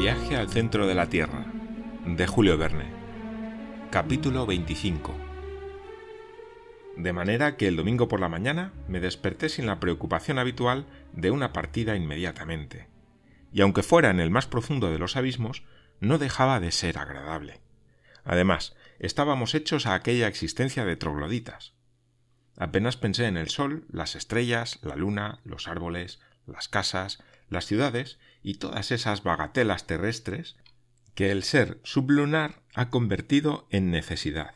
Viaje al centro de la Tierra, de Julio Verne. Capítulo 25. De manera que el domingo por la mañana me desperté sin la preocupación habitual de una partida inmediatamente. Y aunque fuera en el más profundo de los abismos, no dejaba de ser agradable. Además, estábamos hechos a aquella existencia de trogloditas. Apenas pensé en el sol, las estrellas, la luna, los árboles, las casas, las ciudades y todas esas bagatelas terrestres que el ser sublunar ha convertido en necesidad.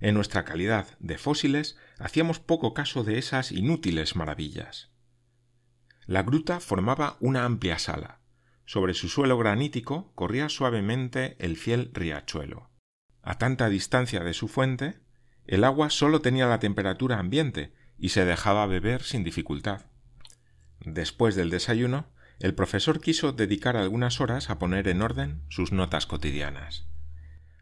En nuestra calidad de fósiles hacíamos poco caso de esas inútiles maravillas. La gruta formaba una amplia sala. Sobre su suelo granítico corría suavemente el fiel riachuelo. A tanta distancia de su fuente, el agua sólo tenía la temperatura ambiente y se dejaba beber sin dificultad. Después del desayuno, el profesor quiso dedicar algunas horas a poner en orden sus notas cotidianas.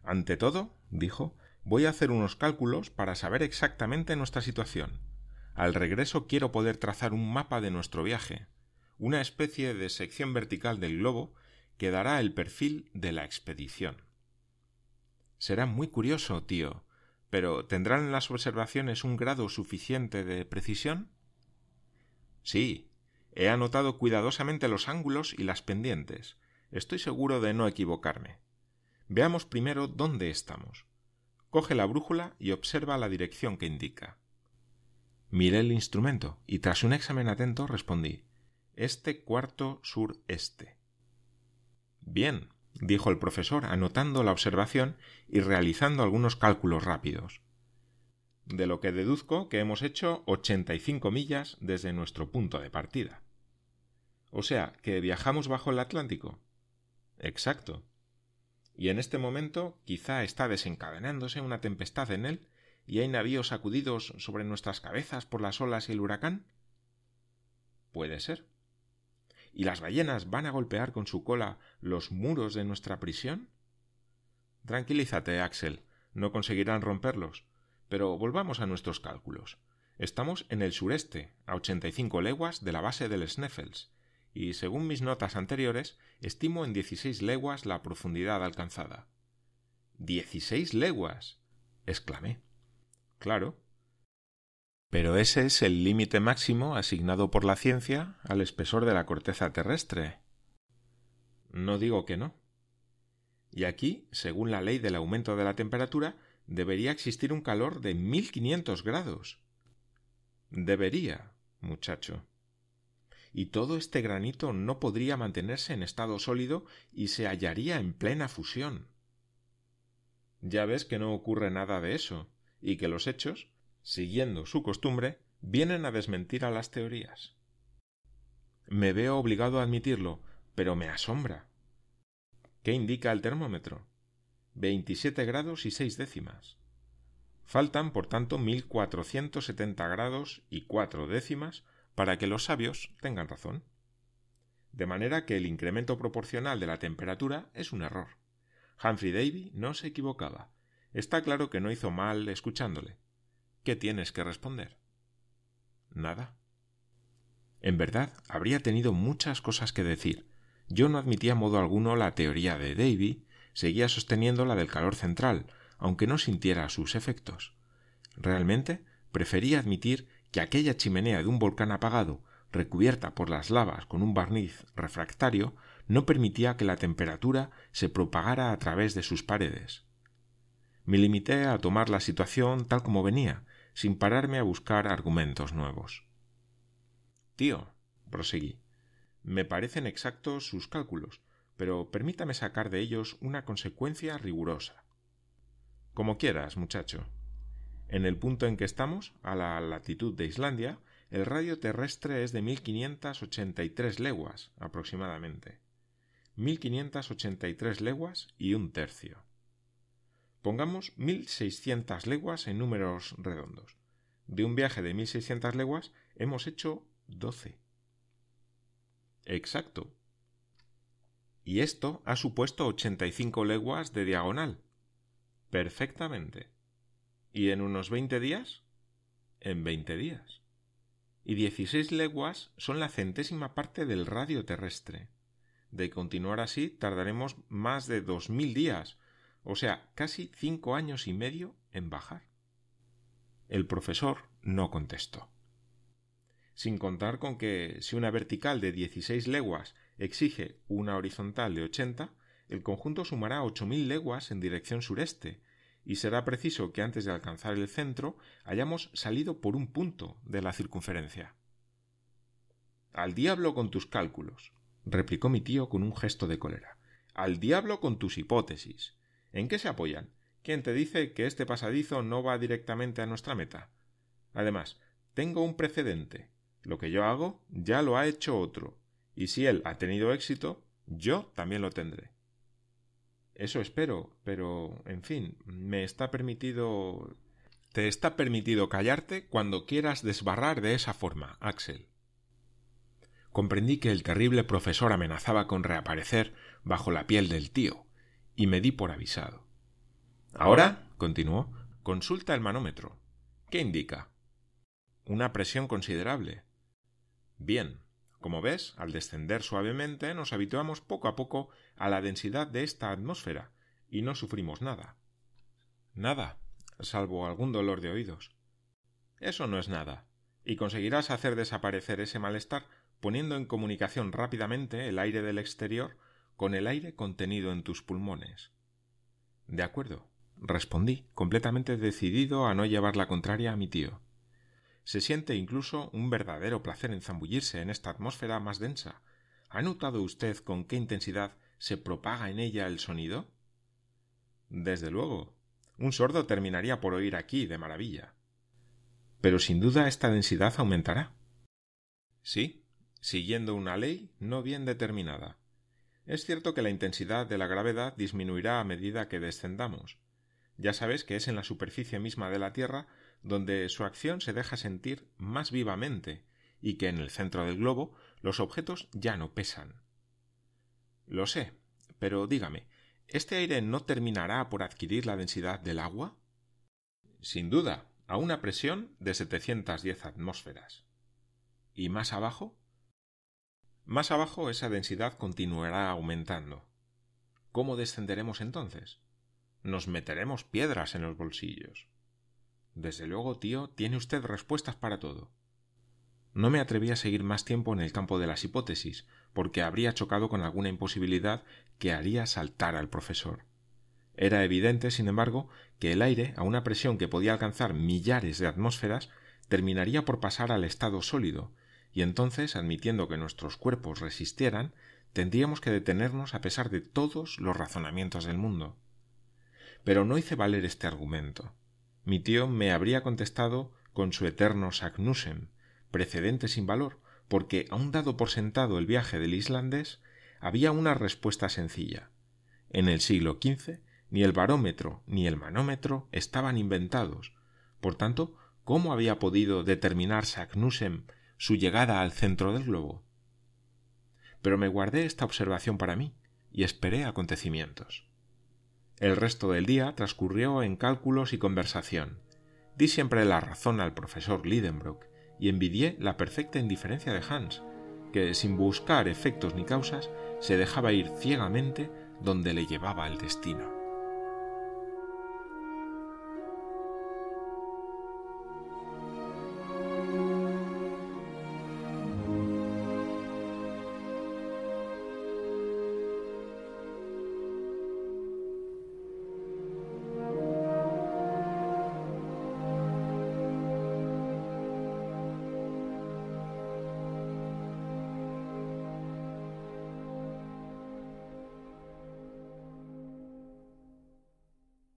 Ante todo, dijo, voy a hacer unos cálculos para saber exactamente nuestra situación. Al regreso quiero poder trazar un mapa de nuestro viaje, una especie de sección vertical del globo que dará el perfil de la expedición. Será muy curioso, tío, pero ¿tendrán las observaciones un grado suficiente de precisión? Sí, He anotado cuidadosamente los ángulos y las pendientes. Estoy seguro de no equivocarme. Veamos primero dónde estamos. Coge la brújula y observa la dirección que indica. Miré el instrumento y tras un examen atento respondí Este cuarto sureste. Bien, dijo el profesor, anotando la observación y realizando algunos cálculos rápidos. De lo que deduzco que hemos hecho ochenta y cinco millas desde nuestro punto de partida. O sea, que viajamos bajo el Atlántico. Exacto. Y en este momento quizá está desencadenándose una tempestad en él y hay navíos sacudidos sobre nuestras cabezas por las olas y el huracán. Puede ser. ¿Y las ballenas van a golpear con su cola los muros de nuestra prisión? Tranquilízate, Axel. No conseguirán romperlos. Pero volvamos a nuestros cálculos. Estamos en el sureste, a ochenta y cinco leguas de la base del Sneffels, y según mis notas anteriores, estimo en dieciséis leguas la profundidad alcanzada. ¿Dieciséis leguas? exclamé. Claro. Pero ese es el límite máximo asignado por la ciencia al espesor de la corteza terrestre. No digo que no. Y aquí, según la ley del aumento de la temperatura, debería existir un calor de mil quinientos grados. Debería, muchacho y todo este granito no podría mantenerse en estado sólido y se hallaría en plena fusión. Ya ves que no ocurre nada de eso, y que los hechos, siguiendo su costumbre, vienen a desmentir a las teorías. Me veo obligado a admitirlo, pero me asombra. ¿Qué indica el termómetro? Veintisiete grados y seis décimas. Faltan, por tanto, mil cuatrocientos setenta grados y cuatro décimas para que los sabios tengan razón. De manera que el incremento proporcional de la temperatura es un error. Humphrey Davy no se equivocaba. Está claro que no hizo mal escuchándole. ¿Qué tienes que responder? Nada. En verdad, habría tenido muchas cosas que decir. Yo no admitía modo alguno la teoría de Davy, seguía sosteniendo la del calor central, aunque no sintiera sus efectos. Realmente prefería admitir que aquella chimenea de un volcán apagado, recubierta por las lavas con un barniz refractario, no permitía que la temperatura se propagara a través de sus paredes. Me limité a tomar la situación tal como venía, sin pararme a buscar argumentos nuevos. Tío, proseguí, me parecen exactos sus cálculos, pero permítame sacar de ellos una consecuencia rigurosa. Como quieras, muchacho, en el punto en que estamos, a la latitud de Islandia, el radio terrestre es de 1583 leguas aproximadamente. 1583 leguas y un tercio. Pongamos 1600 leguas en números redondos. De un viaje de 1600 leguas hemos hecho 12. Exacto. Y esto ha supuesto 85 leguas de diagonal. Perfectamente. ¿Y en unos veinte días? En veinte días. Y dieciséis leguas son la centésima parte del radio terrestre. De continuar así, tardaremos más de dos mil días, o sea, casi cinco años y medio en bajar. El profesor no contestó. Sin contar con que si una vertical de dieciséis leguas exige una horizontal de ochenta, el conjunto sumará ocho mil leguas en dirección sureste, y será preciso que antes de alcanzar el centro hayamos salido por un punto de la circunferencia. Al diablo con tus cálculos, replicó mi tío con un gesto de cólera. Al diablo con tus hipótesis. ¿En qué se apoyan? ¿Quién te dice que este pasadizo no va directamente a nuestra meta? Además, tengo un precedente. Lo que yo hago ya lo ha hecho otro, y si él ha tenido éxito, yo también lo tendré. Eso espero, pero, en fin, me está permitido. Te está permitido callarte cuando quieras desbarrar de esa forma, Axel. Comprendí que el terrible profesor amenazaba con reaparecer bajo la piel del tío, y me di por avisado. Ahora, continuó, consulta el manómetro. ¿Qué indica? Una presión considerable. Bien, como ves, al descender suavemente nos habituamos poco a poco a la densidad de esta atmósfera y no sufrimos nada. Nada, salvo algún dolor de oídos. Eso no es nada, y conseguirás hacer desaparecer ese malestar poniendo en comunicación rápidamente el aire del exterior con el aire contenido en tus pulmones. De acuerdo, respondí, completamente decidido a no llevar la contraria a mi tío. Se siente incluso un verdadero placer en zambullirse en esta atmósfera más densa. ¿Ha notado usted con qué intensidad se propaga en ella el sonido? Desde luego. Un sordo terminaría por oír aquí de maravilla. Pero sin duda esta densidad aumentará. Sí, siguiendo una ley no bien determinada. Es cierto que la intensidad de la gravedad disminuirá a medida que descendamos. Ya sabes que es en la superficie misma de la Tierra donde su acción se deja sentir más vivamente y que en el centro del globo los objetos ya no pesan. Lo sé, pero dígame, ¿este aire no terminará por adquirir la densidad del agua? Sin duda, a una presión de 710 atmósferas. ¿Y más abajo? Más abajo esa densidad continuará aumentando. ¿Cómo descenderemos entonces? Nos meteremos piedras en los bolsillos. Desde luego, tío, tiene usted respuestas para todo. No me atreví a seguir más tiempo en el campo de las hipótesis, porque habría chocado con alguna imposibilidad que haría saltar al profesor. Era evidente, sin embargo, que el aire, a una presión que podía alcanzar millares de atmósferas, terminaría por pasar al estado sólido, y entonces, admitiendo que nuestros cuerpos resistieran, tendríamos que detenernos a pesar de todos los razonamientos del mundo. Pero no hice valer este argumento mi tío me habría contestado con su eterno Saknussem, precedente sin valor, porque, aun dado por sentado el viaje del islandés, había una respuesta sencilla. En el siglo XV ni el barómetro ni el manómetro estaban inventados. Por tanto, ¿cómo había podido determinar Saknussem su llegada al centro del globo? Pero me guardé esta observación para mí y esperé acontecimientos. El resto del día transcurrió en cálculos y conversación. Di siempre la razón al profesor Lidenbrock y envidié la perfecta indiferencia de Hans, que sin buscar efectos ni causas se dejaba ir ciegamente donde le llevaba el destino.